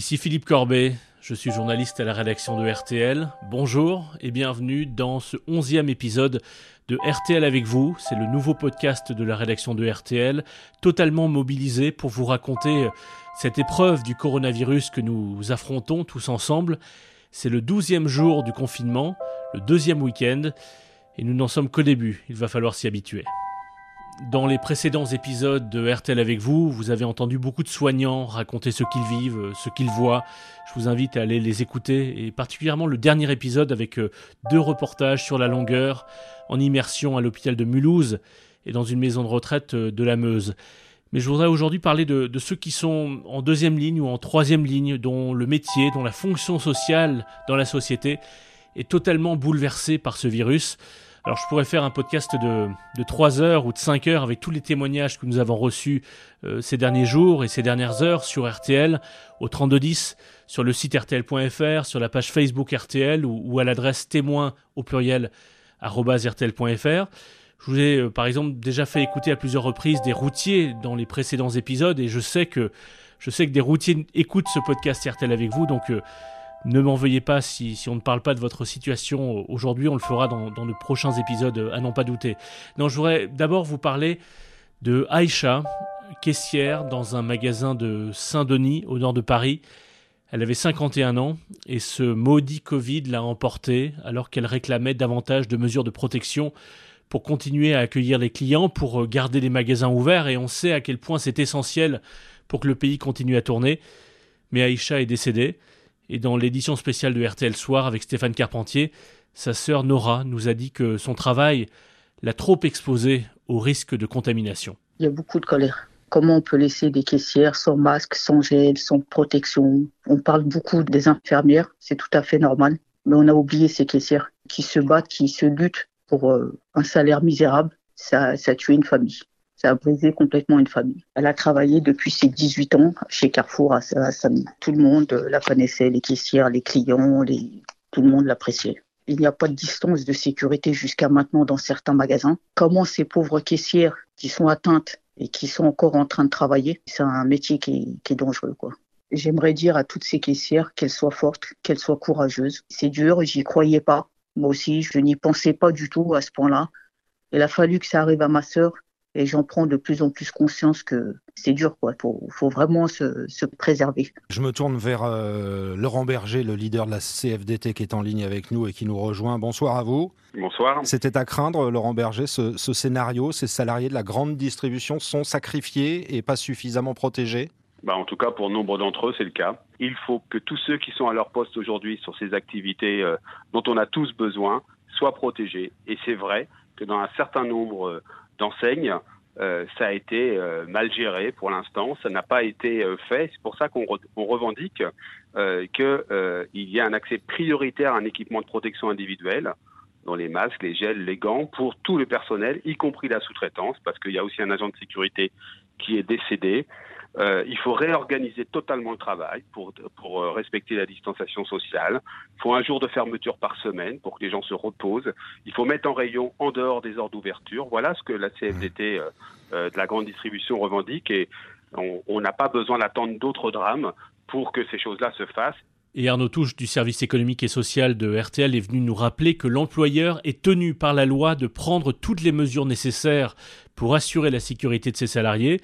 Ici Philippe Corbet, je suis journaliste à la rédaction de RTL. Bonjour et bienvenue dans ce onzième épisode de RTL avec vous. C'est le nouveau podcast de la rédaction de RTL, totalement mobilisé pour vous raconter cette épreuve du coronavirus que nous affrontons tous ensemble. C'est le douzième jour du confinement, le deuxième week-end, et nous n'en sommes qu'au début. Il va falloir s'y habituer. Dans les précédents épisodes de RTL avec vous, vous avez entendu beaucoup de soignants raconter ce qu'ils vivent, ce qu'ils voient. Je vous invite à aller les écouter, et particulièrement le dernier épisode avec euh, deux reportages sur la longueur, en immersion à l'hôpital de Mulhouse et dans une maison de retraite euh, de la Meuse. Mais je voudrais aujourd'hui parler de, ceux qui sont en deuxième ligne ou en troisième ligne, dont le métier, dont la fonction sociale dans la société est totalement bouleversée par ce virus. Alors je pourrais faire un podcast de, de 3 heures ou de 5 heures avec tous les témoignages que nous avons reçus euh, ces derniers jours et ces dernières heures sur RTL, au 3210, sur le site rtl.fr, sur la page Facebook RTL ou, à l'adresse témoin au pluriel rtl.fr. Je vous ai euh, par exemple déjà fait écouter à plusieurs reprises des routiers dans les précédents épisodes et je sais que je sais que des routiers écoutent ce podcast RTL avec vous donc euh, ne m'en veuillez pas si, on ne parle pas de votre situation aujourd'hui, on le fera dans, de prochains épisodes, à n'en pas douter. Je voudrais d'abord vous parler de Aïcha, caissière dans un magasin de Saint-Denis, au nord de Paris. Elle avait 51 ans et ce maudit Covid l'a emportée alors qu'elle réclamait davantage de mesures de protection pour continuer à accueillir les clients, pour garder les magasins ouverts et on sait à quel point c'est essentiel pour que le pays continue à tourner. Mais Aïcha est décédée. Et dans l'édition spéciale de RTL Soir avec Stéphane Carpentier, sa sœur Nora nous a dit que son travail l'a trop exposée au risque de contamination. Il y a beaucoup de colère. Comment on peut laisser des caissières sans masque, sans gel, sans protection? On parle beaucoup des infirmières, c'est tout à fait normal. Mais on a oublié ces caissières qui se battent, qui se luttent pour euh, un salaire misérable. Ça, ça a une famille. Ça a brisé complètement une famille. Elle a travaillé depuis ses 18 ans chez Carrefour à, Samy. Tout le monde la connaissait, les caissières, les clients, tout le monde l'appréciait. Il n'y a pas de distance de sécurité jusqu'à maintenant dans certains magasins. Comment ces pauvres caissières qui sont atteintes et qui sont encore en train de travailler, c'est un métier qui qui est dangereux, quoi. J'aimerais dire à toutes ces caissières qu'elles soient fortes, qu'elles soient courageuses. C'est dur, j'y croyais pas. Moi aussi, je n'y pensais pas du tout à ce point-là. Il a fallu que ça arrive à ma sœur et j'en prends de plus en plus conscience que c'est dur, quoi. Faut, faut vraiment se, se, préserver. Je me tourne vers euh, Laurent Berger, le leader de la CFDT qui est en ligne avec nous et qui nous rejoint. Bonsoir à vous. Bonsoir. C'était à craindre, Laurent Berger, ce, ce scénario. Ces salariés de la grande distribution sont sacrifiés et pas suffisamment protégés bah, en tout cas, pour nombre d'entre eux, c'est le cas. Il faut que tous ceux qui sont à leur poste aujourd'hui sur ces activités euh, dont on a tous besoin soient protégés. Et c'est vrai que dans un certain nombre euh, d'enseignes, euh, ça a été euh, mal géré pour l'instant, ça n'a pas été euh, fait. C'est pour ça qu'on re on revendique qu'il y a un accès prioritaire à un équipement de protection individuelle, dont les masques, les gels, les gants, pour tout le personnel, y compris la sous-traitance, parce qu'il y a aussi un agent de sécurité qui est décédé. Euh, il faut réorganiser totalement le travail pour, pour euh, respecter la distanciation sociale. Il faut un jour de fermeture par semaine pour que les gens se reposent. Il faut mettre en rayon en dehors des heures d'ouverture. Voilà ce que la CFDT euh, euh, de la grande distribution revendique et on n'a pas besoin d'attendre d'autres drames pour que ces choses-là se fassent. Et Arnaud Touche du service économique et social de RTL est venu nous rappeler que l'employeur est tenu par la loi de prendre toutes les mesures nécessaires pour assurer la sécurité de ses salariés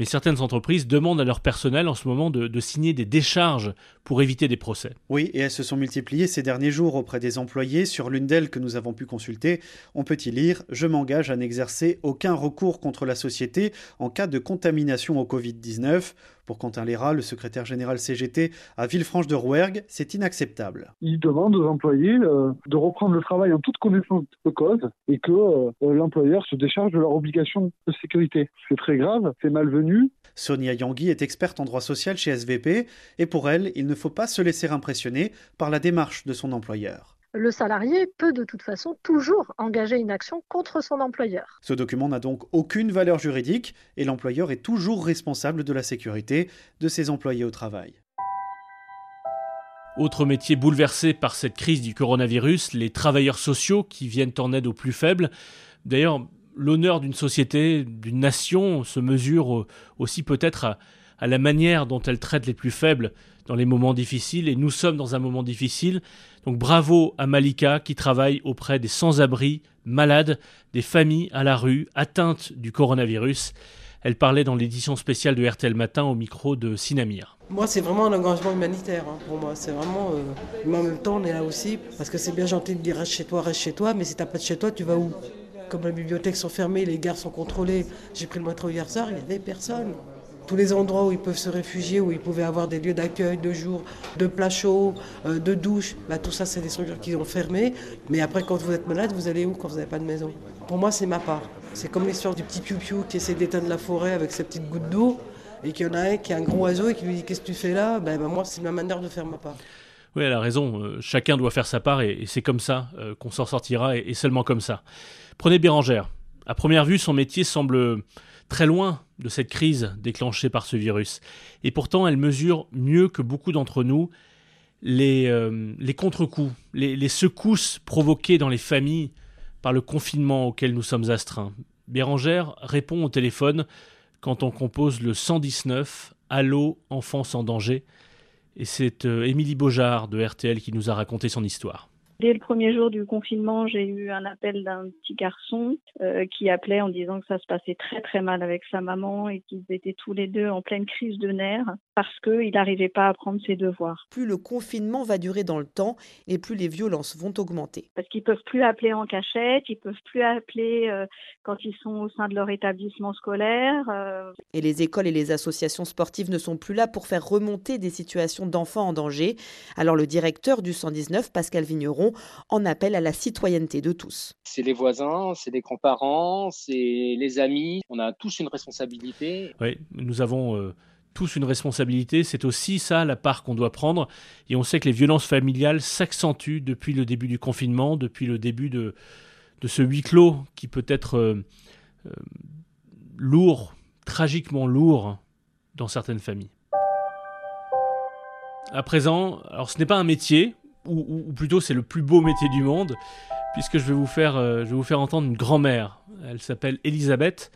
mais certaines entreprises demandent à leur personnel en ce moment de, signer des décharges pour éviter des procès. Oui, et elles se sont multipliées ces derniers jours auprès des employés. Sur l'une d'elles que nous avons pu consulter, on peut y lire Je m'engage à n'exercer aucun recours contre la société en cas de contamination au Covid-19. Pour Quentin Léra, le secrétaire général CGT à Villefranche-de-Rouergue, c'est inacceptable. Il demande aux employés euh, de reprendre le travail en toute connaissance de cause et que euh, l'employeur se décharge de leur obligation de sécurité. C'est très grave, c'est malvenu. Sonia Yangui est experte en droit social chez SVP et pour elle, il ne faut pas se laisser impressionner par la démarche de son employeur le salarié peut de toute façon toujours engager une action contre son employeur. Ce document n'a donc aucune valeur juridique et l'employeur est toujours responsable de la sécurité de ses employés au travail. Autre métier bouleversé par cette crise du coronavirus, les travailleurs sociaux qui viennent en aide aux plus faibles. D'ailleurs, l'honneur d'une société, d'une nation se mesure aussi peut-être à, à la manière dont elle traite les plus faibles dans les moments difficiles, et nous sommes dans un moment difficile. Donc bravo à Malika qui travaille auprès des sans-abri, malades, des familles à la rue, atteintes du coronavirus. Elle parlait dans l'édition spéciale de RTL Matin au micro de Sinamir. Moi, c'est vraiment un engagement humanitaire hein, pour moi. C'est vraiment. Euh, mais en même temps, on est là aussi parce que c'est bien gentil de dire reste chez toi, reste chez toi, mais si t'as pas de chez toi, tu vas où? Comme les bibliothèques sont fermées, les gares sont contrôlées. J'ai pris le métro hier soir, il n'y avait personne. Tous les endroits où ils peuvent se réfugier, où ils pouvaient avoir des lieux d'accueil, de jour, de plats chauds, euh, de douches, bah, tout ça, c'est des structures qui ont fermé. Mais après, quand vous êtes malade, vous allez où quand vous n'avez pas de maison? Pour moi, c'est ma part. C'est comme l'histoire du petit piou-piou qui essaie d'éteindre la forêt avec ses petites gouttes d'eau et qu'il y en a un qui est un gros oiseau et qui lui dit Qu'est-ce que tu fais là? Ben, ben, Moi, c'est ma manière de faire ma part. Oui, elle a raison. Euh, chacun doit faire sa part et, c'est comme ça euh, qu'on s'en sortira et, seulement comme ça. Prenez Bérangère. À première vue, son métier semble très loin de cette crise déclenchée par ce virus. Et pourtant, elle mesure mieux que beaucoup d'entre nous les, euh, les contre-coups, les, secousses provoquées dans les familles par le confinement auquel nous sommes astreints. Bérangère répond au téléphone quand on compose le 119 Allô, enfance en danger. Et c'est euh, Émilie Beaujard de RTL qui nous a raconté son histoire. Dès le premier jour du confinement, j'ai eu un appel d'un petit garçon euh, qui appelait en disant que ça se passait très très mal avec sa maman et qu'ils étaient tous les deux en pleine crise de nerfs parce qu'il n'arrivait pas à prendre ses devoirs. Plus le confinement va durer dans le temps et plus les violences vont augmenter. Parce qu'ils peuvent plus appeler en cachette, ils peuvent plus appeler euh, quand ils sont au sein de leur établissement scolaire. Euh. Et les écoles et les associations sportives ne sont plus là pour faire remonter des situations d'enfants en danger. Alors le directeur du 119, Pascal Vigneron, en appelle à la citoyenneté de tous. C'est les voisins, c'est les grands-parents, c'est les amis. On a tous une responsabilité. Oui, nous avons euh, tous une responsabilité. C'est aussi ça la part qu'on doit prendre. Et on sait que les violences familiales s'accentuent depuis le début du confinement, depuis le début de, ce huis clos qui peut être euh, euh, lourd, tragiquement lourd dans certaines familles. À présent, alors ce n'est pas un métier, ou, plutôt c'est le plus beau métier du monde, puisque je vais vous faire, euh, je vais vous faire entendre une grand-mère. Elle s'appelle Elisabeth.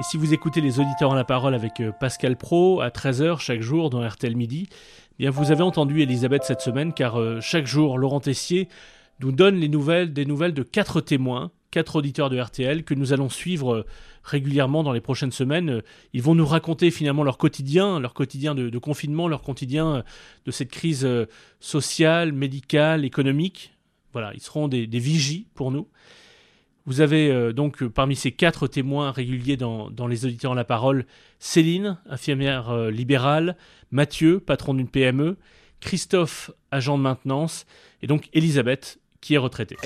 Et si vous écoutez les auditeurs en la parole avec euh, Pascal Pro à 13h chaque jour dans RTL Midi, eh bien vous avez entendu Elisabeth cette semaine, car euh, chaque jour, Laurent Tessier nous donne les nouvelles, des nouvelles de quatre témoins quatre auditeurs de RTL que nous allons suivre euh, régulièrement dans les prochaines semaines. Ils vont nous raconter finalement leur quotidien, leur quotidien de, confinement, leur quotidien de cette crise sociale, médicale, économique. Voilà, ils seront des, vigies pour nous. Vous avez donc parmi ces quatre témoins réguliers dans, les auditeurs en la parole Céline, infirmière libérale, Mathieu, patron d'une PME, Christophe, agent de maintenance, et donc Elisabeth, qui est retraitée.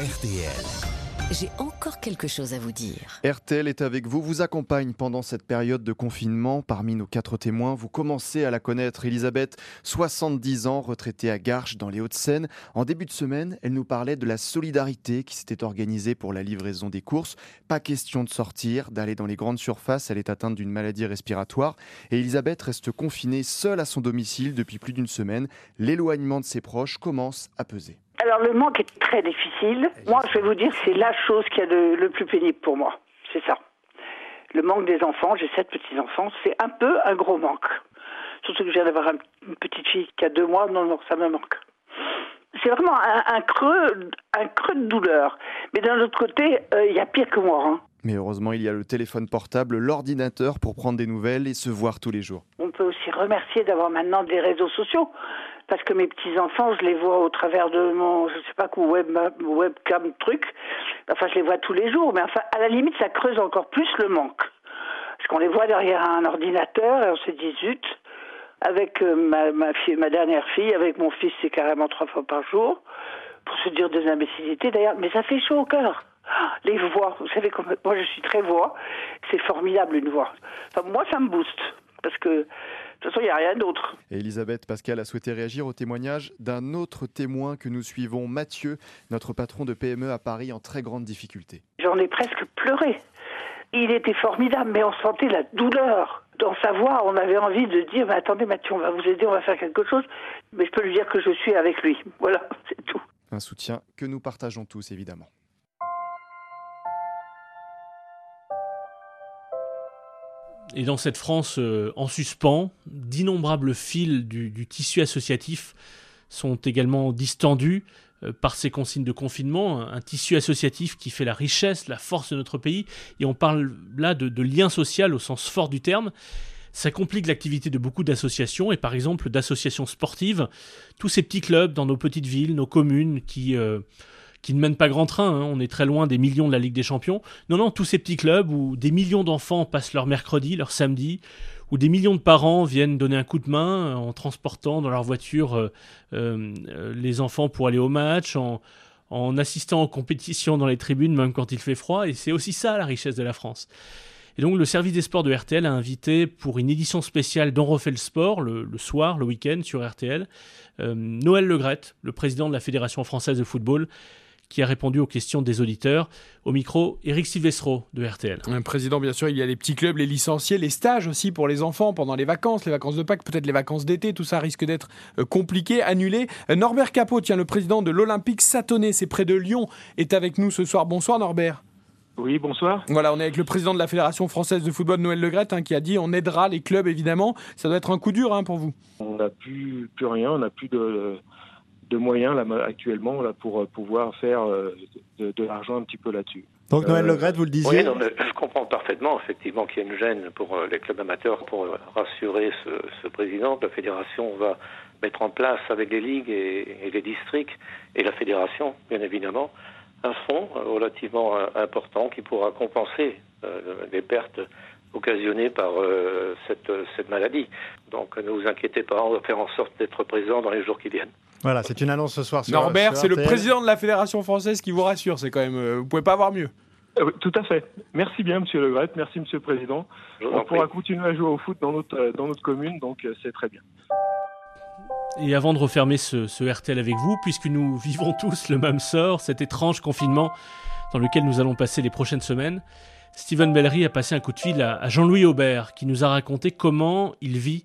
J'ai encore quelque chose à vous dire. RTL est avec vous, vous accompagne pendant cette période de confinement. Parmi nos quatre témoins, vous commencez à la connaître, Elisabeth, 70 ans, retraitée à Garches dans les Hauts-de-Seine. En début de semaine, elle nous parlait de la solidarité qui s'était organisée pour la livraison des courses. Pas question de sortir, d'aller dans les grandes surfaces, elle est atteinte d'une maladie respiratoire. Et Elisabeth reste confinée seule à son domicile depuis plus d'une semaine. L'éloignement de ses proches commence à peser. Alors le manque est très difficile. Moi, je vais vous dire, c'est la chose qui est le plus pénible pour moi. C'est ça. Le manque des enfants, j'ai sept petits-enfants, c'est un peu un gros manque. Surtout que je viens d'avoir une petite fille qui a deux mois, non, non, ça me manque. C'est vraiment un, creux, un creux de douleur. Mais d'un autre côté, euh, il y a pire que moi. Hein. Mais heureusement, il y a le téléphone portable, l'ordinateur pour prendre des nouvelles et se voir tous les jours. On peut aussi remercier d'avoir maintenant des réseaux sociaux parce que mes petits enfants, je les vois au travers de mon, je sais pas quoi, web, webcam truc. Enfin, je les vois tous les jours, mais enfin, à la limite, ça creuse encore plus le manque, parce qu'on les voit derrière un ordinateur et on se dit zut. Avec euh, ma dernière fille, avec mon fils, c'est carrément trois fois par jour, pour se dire des imbécilités d'ailleurs, mais ça fait chaud au cœur. Ah, les voix, vous savez, comme, moi je suis très voix, c'est formidable une voix. Enfin, moi ça me booste, parce que de toute façon, il n'y a rien d'autre. Elisabeth Pascal a souhaité réagir au témoignage d'un autre témoin que nous suivons, Mathieu, notre patron de PME à Paris en très grande difficulté. J'en ai presque pleuré. Il était formidable, mais on sentait la douleur. Dans sa voix, on avait envie de dire, mais attendez Mathieu, on va vous aider, on va faire quelque chose. Mais je peux lui dire que je suis avec lui. Voilà, c'est tout. Un soutien que nous partageons tous, évidemment. Et dans cette France euh, en suspens, d'innombrables fils du, tissu associatif sont également distendus euh, par ces consignes de confinement, un, tissu associatif qui fait la richesse, la force de notre pays, et on parle là de, de lien social au sens fort du terme. Ça complique l'activité de beaucoup d'associations, et par exemple d'associations sportives, tous ces petits clubs dans nos petites villes, nos communes qui... Euh, qui ne mènent pas grand train, hein. on est très loin des millions de la Ligue des Champions. Non, non, tous ces petits clubs où des millions d'enfants passent leur mercredi, leur samedi, où des millions de parents viennent donner un coup de main en transportant dans leur voiture euh, euh, les enfants pour aller au match, en, assistant aux compétitions dans les tribunes, même quand il fait froid, et c'est aussi ça la richesse de la France. Et donc le service des sports de RTL a invité pour une édition spéciale d'On refait le sport, le, le soir, le week-end sur RTL, euh, Noël Legrette, le président de la Fédération française de football, qui a répondu aux questions des auditeurs. Au micro, Eric Silvestro de RTL. Un président, bien sûr, il y a les petits clubs, les licenciés, les stages aussi pour les enfants pendant les vacances, les vacances de Pâques, peut-être les vacances d'été, tout ça risque d'être euh, compliqué, annulé. Euh, Norbert Capot, tiens, le président de l'Olympique Satonnet, c'est près de Lyon, est avec nous ce soir. Bonsoir Norbert. Oui, bonsoir. Voilà, on est avec le président de la Fédération française de football, Noël Legrette, hein, qui a dit on aidera les clubs évidemment. Ça doit être un coup dur hein, pour vous. On n'a plus, plus rien, on n'a plus de, de moyens là, actuellement là, pour pouvoir faire de, de l'argent un petit peu là-dessus. Donc Noël euh, Legrette, vous le disiez Oui, non, je comprends parfaitement effectivement qu'il y a une gêne pour les clubs amateurs pour rassurer ce, ce président. La fédération va mettre en place avec les ligues et, et les districts et la fédération, bien évidemment, un fonds relativement important qui pourra compenser euh, les pertes occasionnées par euh, cette, cette maladie. Donc ne vous inquiétez pas, on va faire en sorte d'être présent dans les jours qui viennent. Voilà, c'est une annonce ce soir. Sur, Norbert, sur c'est le président de la Fédération française qui vous rassure. C'est quand même, euh, vous pouvez pas avoir mieux. Euh, tout à fait. Merci bien, Monsieur Le Gret. Merci, Monsieur le Président. On pourra continuer à jouer au foot dans notre, dans notre commune, donc euh, c'est très bien. Et avant de refermer ce, ce, RTL avec vous, puisque nous vivons tous le même sort, cet étrange confinement dans lequel nous allons passer les prochaines semaines, Steven Bellery a passé un coup de fil à, à Jean-Louis Aubert, qui nous a raconté comment il vit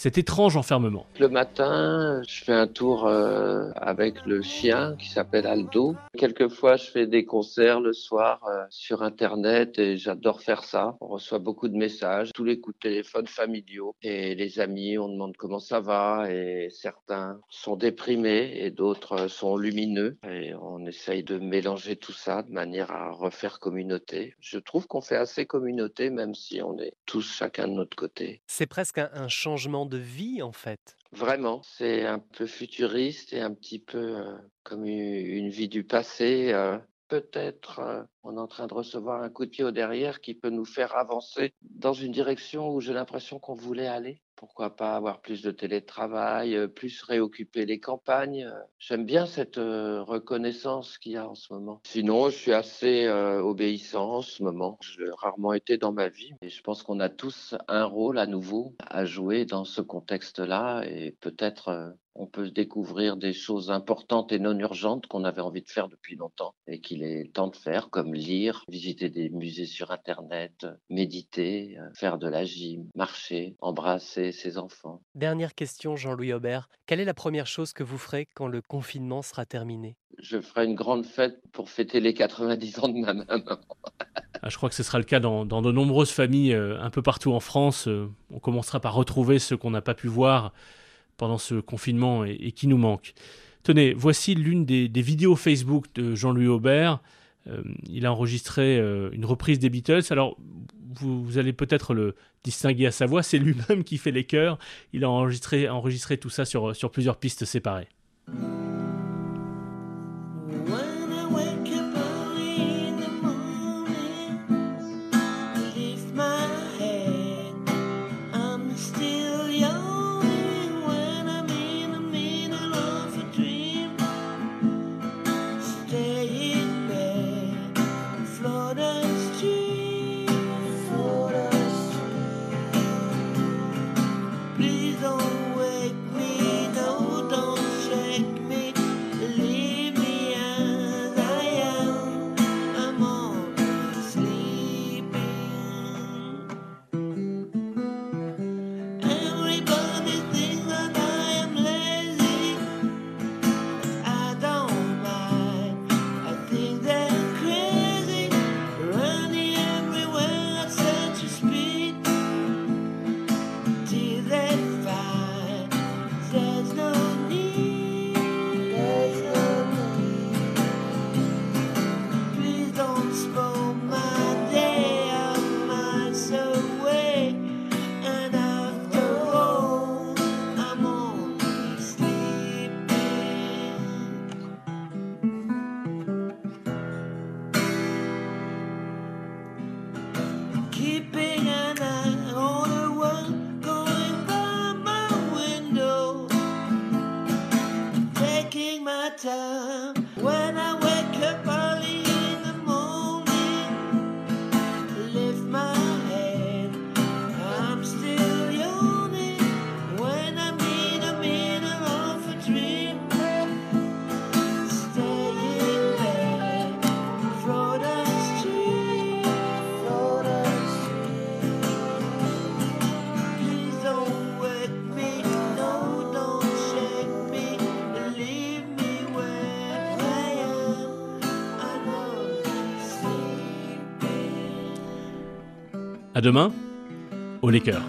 cet étrange enfermement. Le matin, je fais un tour euh, avec le chien qui s'appelle Aldo. Quelquefois, je fais des concerts le soir euh, sur Internet et j'adore faire ça. On reçoit beaucoup de messages, tous les coups de téléphone familiaux et les amis, on demande comment ça va et certains sont déprimés et d'autres sont lumineux et on essaye de mélanger tout ça de manière à refaire communauté. Je trouve qu'on fait assez communauté même si on est tous chacun de notre côté. C'est presque un, un changement de vie en fait. Vraiment, c'est un peu futuriste et un petit peu euh, comme une, vie du passé. Euh, Peut-être euh, on est en train de recevoir un coup de pied au derrière qui peut nous faire avancer dans une direction où j'ai l'impression qu'on voulait aller. Pourquoi pas avoir plus de télétravail, euh, plus réoccuper les campagnes. J'aime bien cette euh, reconnaissance qu'il y a en ce moment. Sinon, je suis assez euh, obéissant en ce moment. Je l'ai rarement été dans ma vie, mais je pense qu'on a tous un rôle à nouveau à jouer dans ce contexte-là et peut-être euh, on peut découvrir des choses importantes et non urgentes qu'on avait envie de faire depuis longtemps et qu'il est temps de faire, comme lire, visiter des musées sur Internet, méditer, euh, faire de la gym, marcher, embrasser ses enfants. Dernière question, Jean-Louis Aubert. Quelle est la première chose que vous ferez quand le confinement sera terminé? Je ferai une grande fête pour fêter les 90 ans de ma maman. Ah, je crois que ce sera le cas dans, dans de nombreuses familles euh, un peu partout en France. Euh, on commencera par retrouver ce qu'on n'a pas pu voir pendant ce confinement et, qui nous manque. Tenez, voici l'une des, vidéos Facebook de Jean-Louis Aubert. Euh, il a enregistré euh, une reprise des Beatles. Alors, vous, allez peut-être le distinguer à sa voix, c'est lui-même qui fait les chœurs. Il a enregistré, tout ça sur plusieurs pistes séparées. À demain, au Laker.